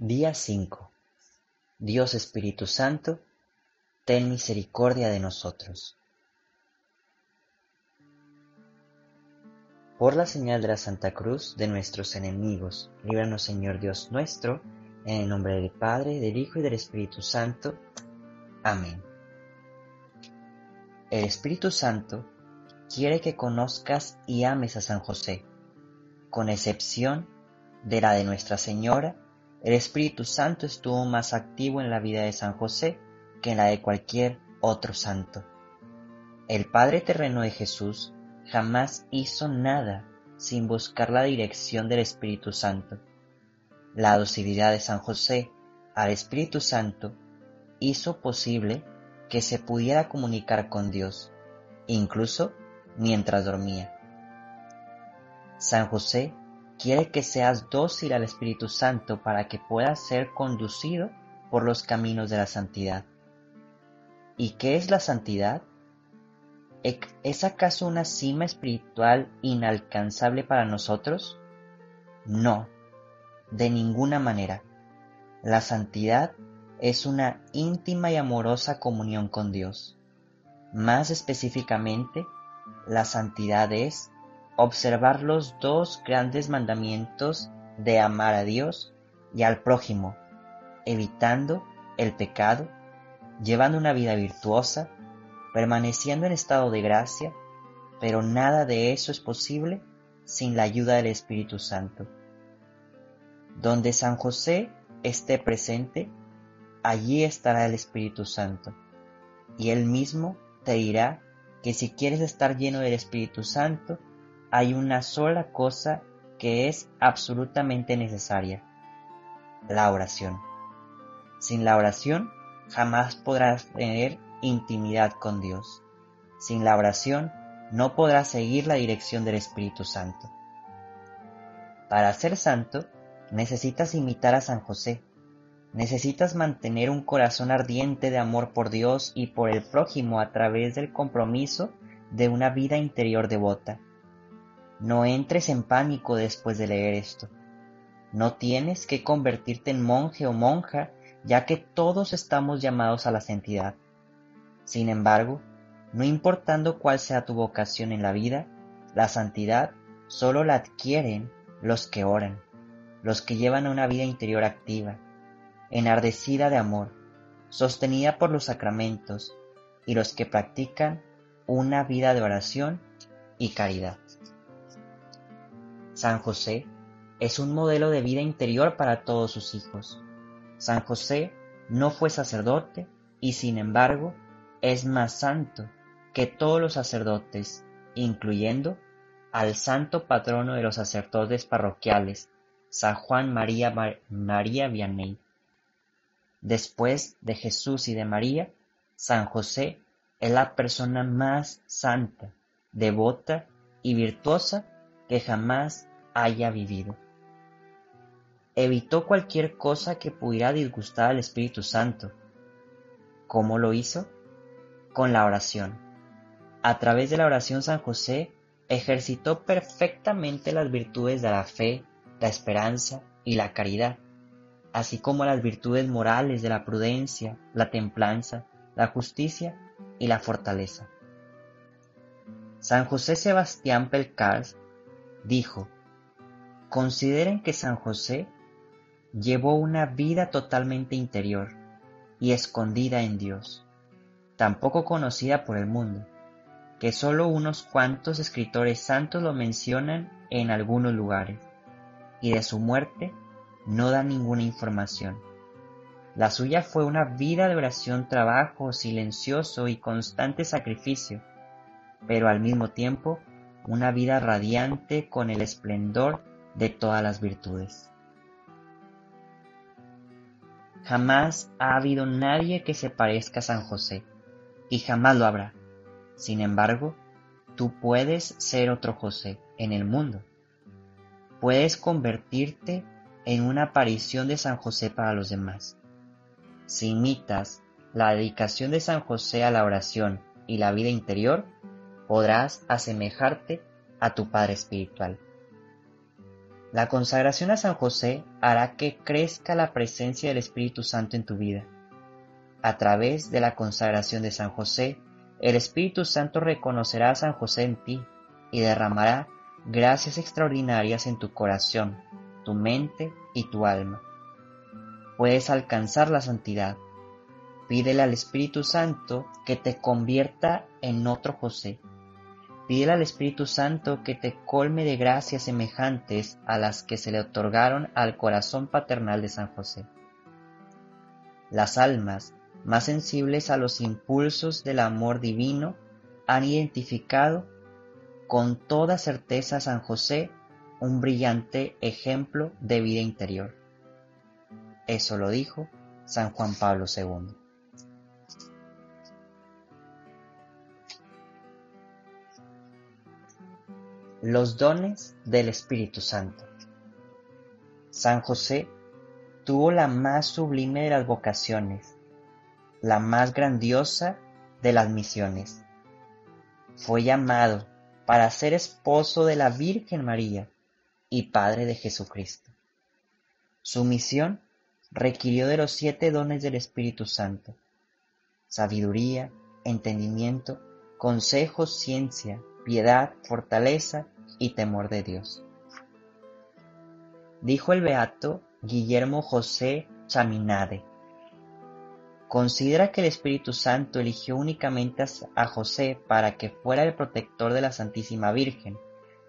Día 5. Dios Espíritu Santo, ten misericordia de nosotros. Por la señal de la Santa Cruz de nuestros enemigos, líbranos Señor Dios nuestro, en el nombre del Padre, del Hijo y del Espíritu Santo. Amén. El Espíritu Santo quiere que conozcas y ames a San José, con excepción de la de Nuestra Señora el Espíritu Santo estuvo más activo en la vida de San José que en la de cualquier otro santo. El Padre terreno de Jesús jamás hizo nada sin buscar la dirección del Espíritu Santo. La docilidad de San José al Espíritu Santo hizo posible que se pudiera comunicar con Dios, incluso mientras dormía. San José quiere que seas dócil al Espíritu Santo para que puedas ser conducido por los caminos de la santidad. ¿Y qué es la santidad? ¿Es acaso una cima espiritual inalcanzable para nosotros? No, de ninguna manera. La santidad es una íntima y amorosa comunión con Dios. Más específicamente, la santidad es observar los dos grandes mandamientos de amar a Dios y al prójimo, evitando el pecado, llevando una vida virtuosa, permaneciendo en estado de gracia, pero nada de eso es posible sin la ayuda del Espíritu Santo. Donde San José esté presente, allí estará el Espíritu Santo, y él mismo te dirá que si quieres estar lleno del Espíritu Santo, hay una sola cosa que es absolutamente necesaria, la oración. Sin la oración jamás podrás tener intimidad con Dios. Sin la oración no podrás seguir la dirección del Espíritu Santo. Para ser santo necesitas imitar a San José. Necesitas mantener un corazón ardiente de amor por Dios y por el prójimo a través del compromiso de una vida interior devota. No entres en pánico después de leer esto. No tienes que convertirte en monje o monja, ya que todos estamos llamados a la santidad. Sin embargo, no importando cuál sea tu vocación en la vida, la santidad solo la adquieren los que oran, los que llevan una vida interior activa, enardecida de amor, sostenida por los sacramentos, y los que practican una vida de oración y caridad. San José es un modelo de vida interior para todos sus hijos. San José no fue sacerdote y sin embargo es más santo que todos los sacerdotes, incluyendo al santo patrono de los sacerdotes parroquiales, San Juan María, María Vianney. Después de Jesús y de María, San José es la persona más santa, devota y virtuosa que jamás haya vivido. Evitó cualquier cosa que pudiera disgustar al Espíritu Santo. ¿Cómo lo hizo? Con la oración. A través de la oración San José ejercitó perfectamente las virtudes de la fe, la esperanza y la caridad, así como las virtudes morales de la prudencia, la templanza, la justicia y la fortaleza. San José Sebastián Pelcars dijo, Consideren que San José llevó una vida totalmente interior y escondida en Dios, tampoco conocida por el mundo, que sólo unos cuantos escritores santos lo mencionan en algunos lugares, y de su muerte no da ninguna información. La suya fue una vida de oración, trabajo silencioso y constante sacrificio, pero al mismo tiempo una vida radiante con el esplendor de todas las virtudes. Jamás ha habido nadie que se parezca a San José, y jamás lo habrá. Sin embargo, tú puedes ser otro José en el mundo. Puedes convertirte en una aparición de San José para los demás. Si imitas la dedicación de San José a la oración y la vida interior, podrás asemejarte a tu Padre Espiritual. La consagración a San José hará que crezca la presencia del Espíritu Santo en tu vida. A través de la consagración de San José, el Espíritu Santo reconocerá a San José en ti y derramará gracias extraordinarias en tu corazón, tu mente y tu alma. Puedes alcanzar la santidad. Pídele al Espíritu Santo que te convierta en otro José Pídele al Espíritu Santo que te colme de gracias semejantes a las que se le otorgaron al corazón paternal de San José. Las almas más sensibles a los impulsos del amor divino han identificado con toda certeza a San José un brillante ejemplo de vida interior. Eso lo dijo San Juan Pablo II. Los dones del Espíritu Santo. San José tuvo la más sublime de las vocaciones, la más grandiosa de las misiones. Fue llamado para ser esposo de la Virgen María y Padre de Jesucristo. Su misión requirió de los siete dones del Espíritu Santo, sabiduría, entendimiento, consejo, ciencia, piedad, fortaleza y temor de Dios. Dijo el beato Guillermo José Chaminade. Considera que el Espíritu Santo eligió únicamente a José para que fuera el protector de la Santísima Virgen,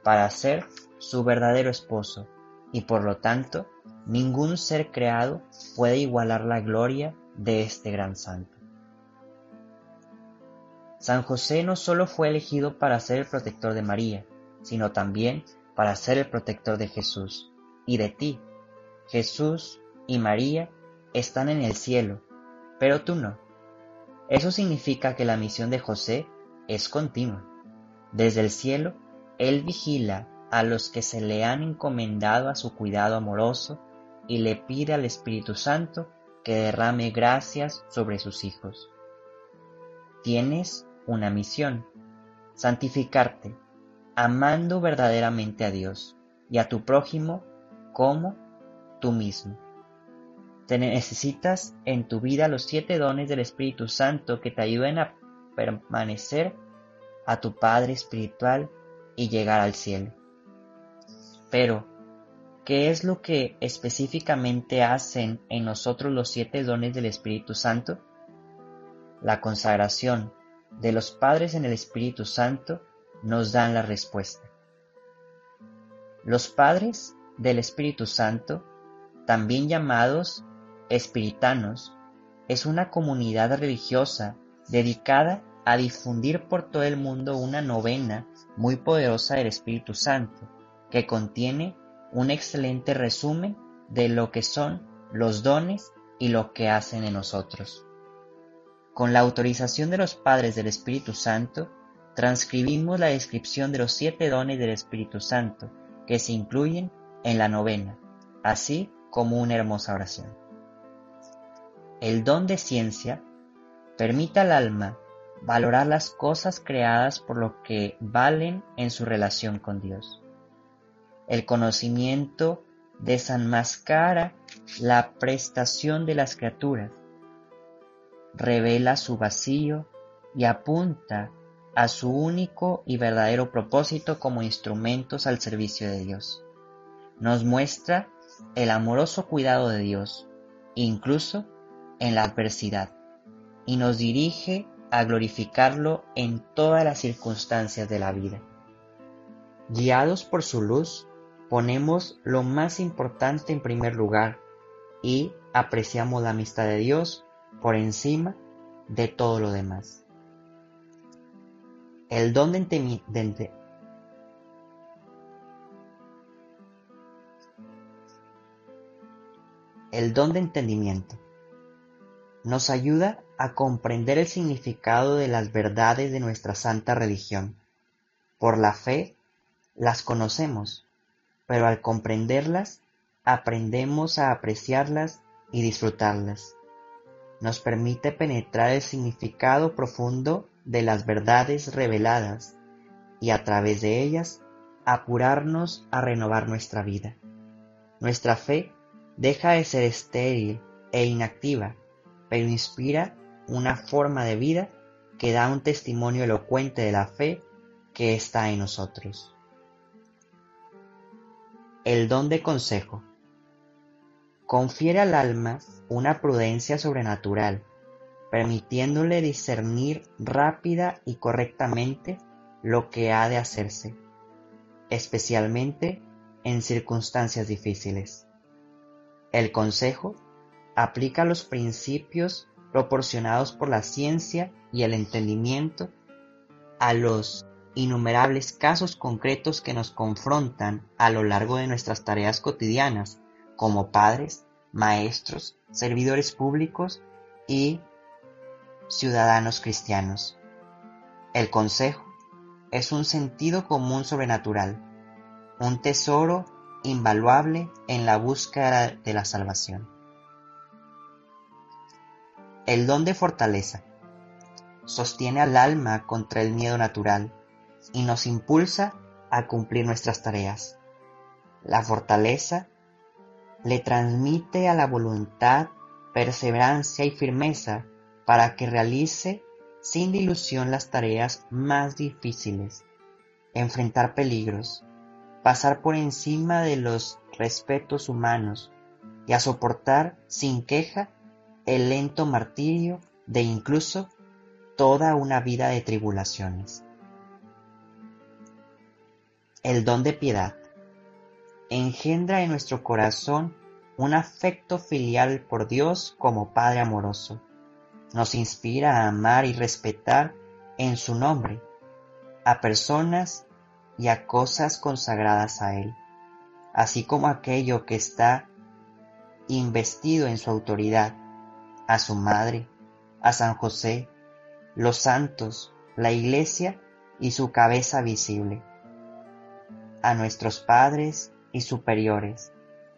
para ser su verdadero esposo, y por lo tanto ningún ser creado puede igualar la gloria de este gran santo. San José no solo fue elegido para ser el protector de María, sino también para ser el protector de Jesús y de ti. Jesús y María están en el cielo, pero tú no. Eso significa que la misión de José es continua. Desde el cielo, Él vigila a los que se le han encomendado a su cuidado amoroso y le pide al Espíritu Santo que derrame gracias sobre sus hijos. Tienes una misión, santificarte, amando verdaderamente a Dios y a tu prójimo como tú mismo. Te necesitas en tu vida los siete dones del Espíritu Santo que te ayuden a permanecer a tu Padre Espiritual y llegar al cielo. Pero, ¿qué es lo que específicamente hacen en nosotros los siete dones del Espíritu Santo? La consagración, de los padres en el Espíritu Santo nos dan la respuesta. Los padres del Espíritu Santo, también llamados espiritanos, es una comunidad religiosa dedicada a difundir por todo el mundo una novena muy poderosa del Espíritu Santo, que contiene un excelente resumen de lo que son los dones y lo que hacen en nosotros. Con la autorización de los padres del Espíritu Santo, transcribimos la descripción de los siete dones del Espíritu Santo que se incluyen en la novena, así como una hermosa oración. El don de ciencia permite al alma valorar las cosas creadas por lo que valen en su relación con Dios. El conocimiento desenmascara la prestación de las criaturas revela su vacío y apunta a su único y verdadero propósito como instrumentos al servicio de Dios. Nos muestra el amoroso cuidado de Dios, incluso en la adversidad, y nos dirige a glorificarlo en todas las circunstancias de la vida. Guiados por su luz, ponemos lo más importante en primer lugar y apreciamos la amistad de Dios por encima de todo lo demás. El don de, entendimiento el don de entendimiento. nos ayuda a comprender el significado de las verdades de nuestra santa religión. Por la fe las conocemos, pero al comprenderlas aprendemos a apreciarlas y disfrutarlas. Nos permite penetrar el significado profundo de las verdades reveladas y a través de ellas apurarnos a renovar nuestra vida. Nuestra fe deja de ser estéril e inactiva, pero inspira una forma de vida que da un testimonio elocuente de la fe que está en nosotros. El don de consejo confiere al alma una prudencia sobrenatural, permitiéndole discernir rápida y correctamente lo que ha de hacerse, especialmente en circunstancias difíciles. El consejo aplica los principios proporcionados por la ciencia y el entendimiento a los innumerables casos concretos que nos confrontan a lo largo de nuestras tareas cotidianas como padres, maestros, servidores públicos y ciudadanos cristianos. El consejo es un sentido común sobrenatural, un tesoro invaluable en la búsqueda de la salvación. El don de fortaleza sostiene al alma contra el miedo natural y nos impulsa a cumplir nuestras tareas. La fortaleza le transmite a la voluntad perseverancia y firmeza para que realice sin dilución las tareas más difíciles, enfrentar peligros, pasar por encima de los respetos humanos y a soportar sin queja el lento martirio de incluso toda una vida de tribulaciones. El don de piedad engendra en nuestro corazón un afecto filial por Dios como Padre amoroso. Nos inspira a amar y respetar en su nombre a personas y a cosas consagradas a Él, así como aquello que está investido en su autoridad a su madre, a San José, los santos, la iglesia y su cabeza visible, a nuestros padres y superiores,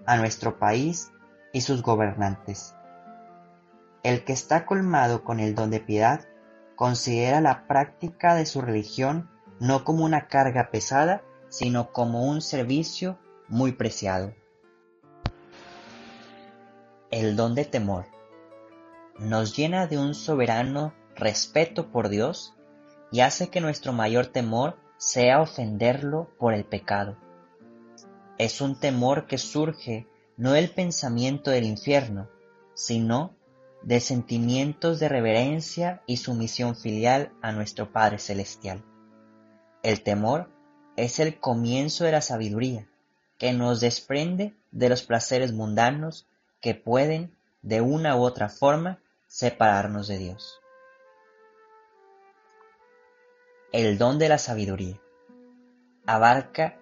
a nuestro país y sus gobernantes. El que está colmado con el don de piedad considera la práctica de su religión no como una carga pesada, sino como un servicio muy preciado. El don de temor nos llena de un soberano respeto por Dios y hace que nuestro mayor temor sea ofenderlo por el pecado. Es un temor que surge no del pensamiento del infierno, sino de sentimientos de reverencia y sumisión filial a nuestro Padre Celestial. El temor es el comienzo de la sabiduría, que nos desprende de los placeres mundanos que pueden, de una u otra forma, separarnos de Dios. El don de la sabiduría abarca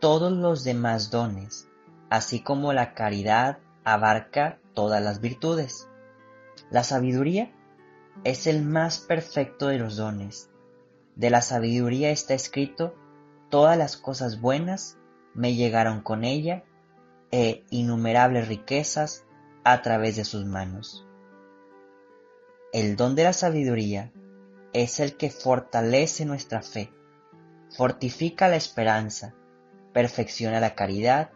todos los demás dones, así como la caridad abarca todas las virtudes. La sabiduría es el más perfecto de los dones. De la sabiduría está escrito, todas las cosas buenas me llegaron con ella e innumerables riquezas a través de sus manos. El don de la sabiduría es el que fortalece nuestra fe, fortifica la esperanza, perfecciona la caridad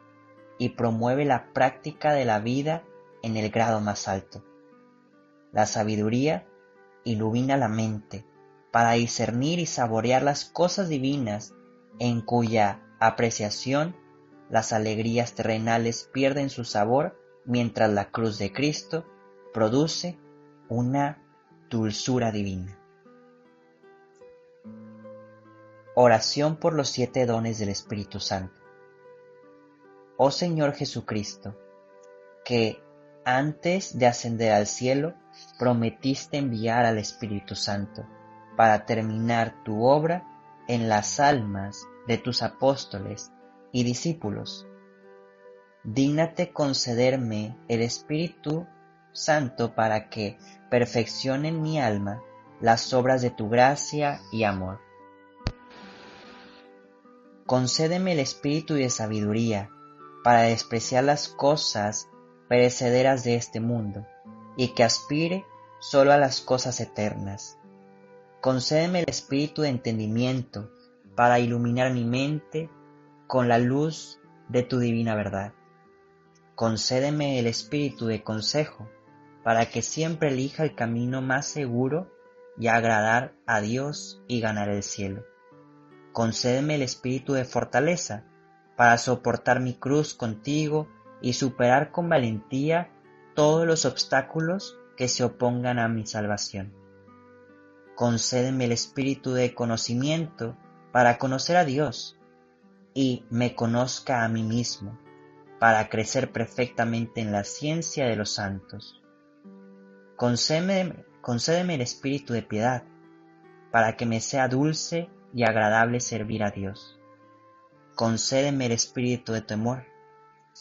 y promueve la práctica de la vida en el grado más alto. La sabiduría ilumina la mente para discernir y saborear las cosas divinas en cuya apreciación las alegrías terrenales pierden su sabor mientras la cruz de Cristo produce una dulzura divina. Oración por los siete dones del Espíritu Santo. Oh Señor Jesucristo, que antes de ascender al cielo prometiste enviar al Espíritu Santo para terminar tu obra en las almas de tus apóstoles y discípulos. Dígnate concederme el espíritu Santo para que perfeccione en mi alma las obras de tu gracia y amor. Concédeme el espíritu de sabiduría para despreciar las cosas perecederas de este mundo y que aspire solo a las cosas eternas. Concédeme el espíritu de entendimiento para iluminar mi mente con la luz de tu divina verdad. Concédeme el espíritu de consejo para que siempre elija el camino más seguro y agradar a Dios y ganar el cielo. Concédeme el espíritu de fortaleza para soportar mi cruz contigo y superar con valentía todos los obstáculos que se opongan a mi salvación. Concédeme el espíritu de conocimiento para conocer a Dios y me conozca a mí mismo, para crecer perfectamente en la ciencia de los santos. Concédeme, concédeme el espíritu de piedad, para que me sea dulce y agradable servir a Dios. Concédeme el espíritu de temor,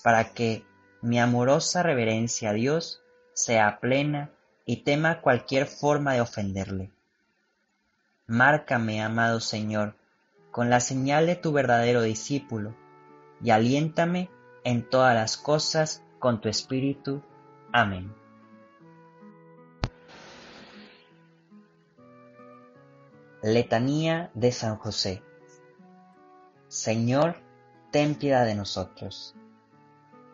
para que mi amorosa reverencia a Dios sea plena y tema cualquier forma de ofenderle. Márcame, amado Señor, con la señal de tu verdadero discípulo, y aliéntame en todas las cosas con tu espíritu. Amén. Letanía de San José. Señor, ten piedad de nosotros.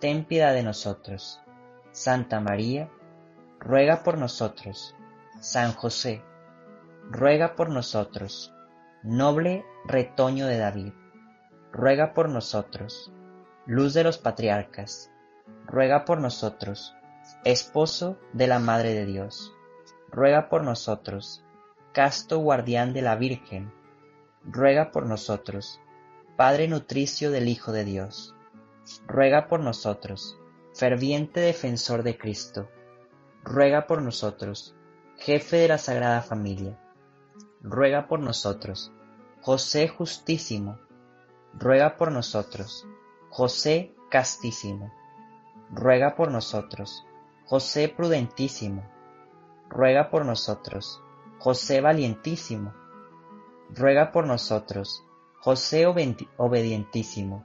ten piedad de nosotros. Santa María, ruega por nosotros. San José, ruega por nosotros. Noble retoño de David, ruega por nosotros. Luz de los patriarcas, ruega por nosotros. Esposo de la Madre de Dios, ruega por nosotros. Casto guardián de la Virgen, ruega por nosotros. Padre nutricio del Hijo de Dios, ruega por nosotros. Ferviente defensor de Cristo, ruega por nosotros. Jefe de la Sagrada Familia, ruega por nosotros. José justísimo, ruega por nosotros. José castísimo, ruega por nosotros. José prudentísimo, ruega por nosotros. José valientísimo, ruega por nosotros. José obedientísimo,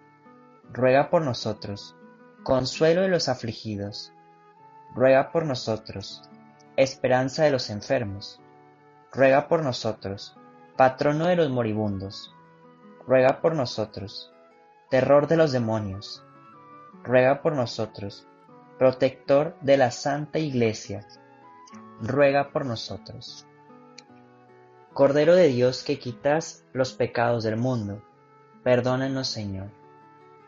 ruega por nosotros. Consuelo de los afligidos, ruega por nosotros. Esperanza de los enfermos, ruega por nosotros. Patrono de los moribundos, ruega por nosotros. Terror de los demonios, ruega por nosotros. Protector de la Santa Iglesia, ruega por nosotros. Cordero de Dios que quitas los pecados del mundo, perdónanos Señor.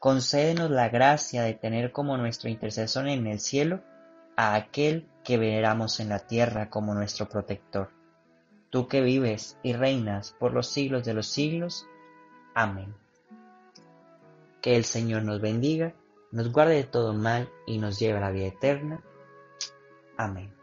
concédenos la gracia de tener como nuestro intercesor en el cielo a aquel que veneramos en la tierra como nuestro protector. Tú que vives y reinas por los siglos de los siglos. Amén. Que el Señor nos bendiga, nos guarde de todo mal y nos lleve a la vida eterna. Amén.